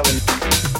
Island.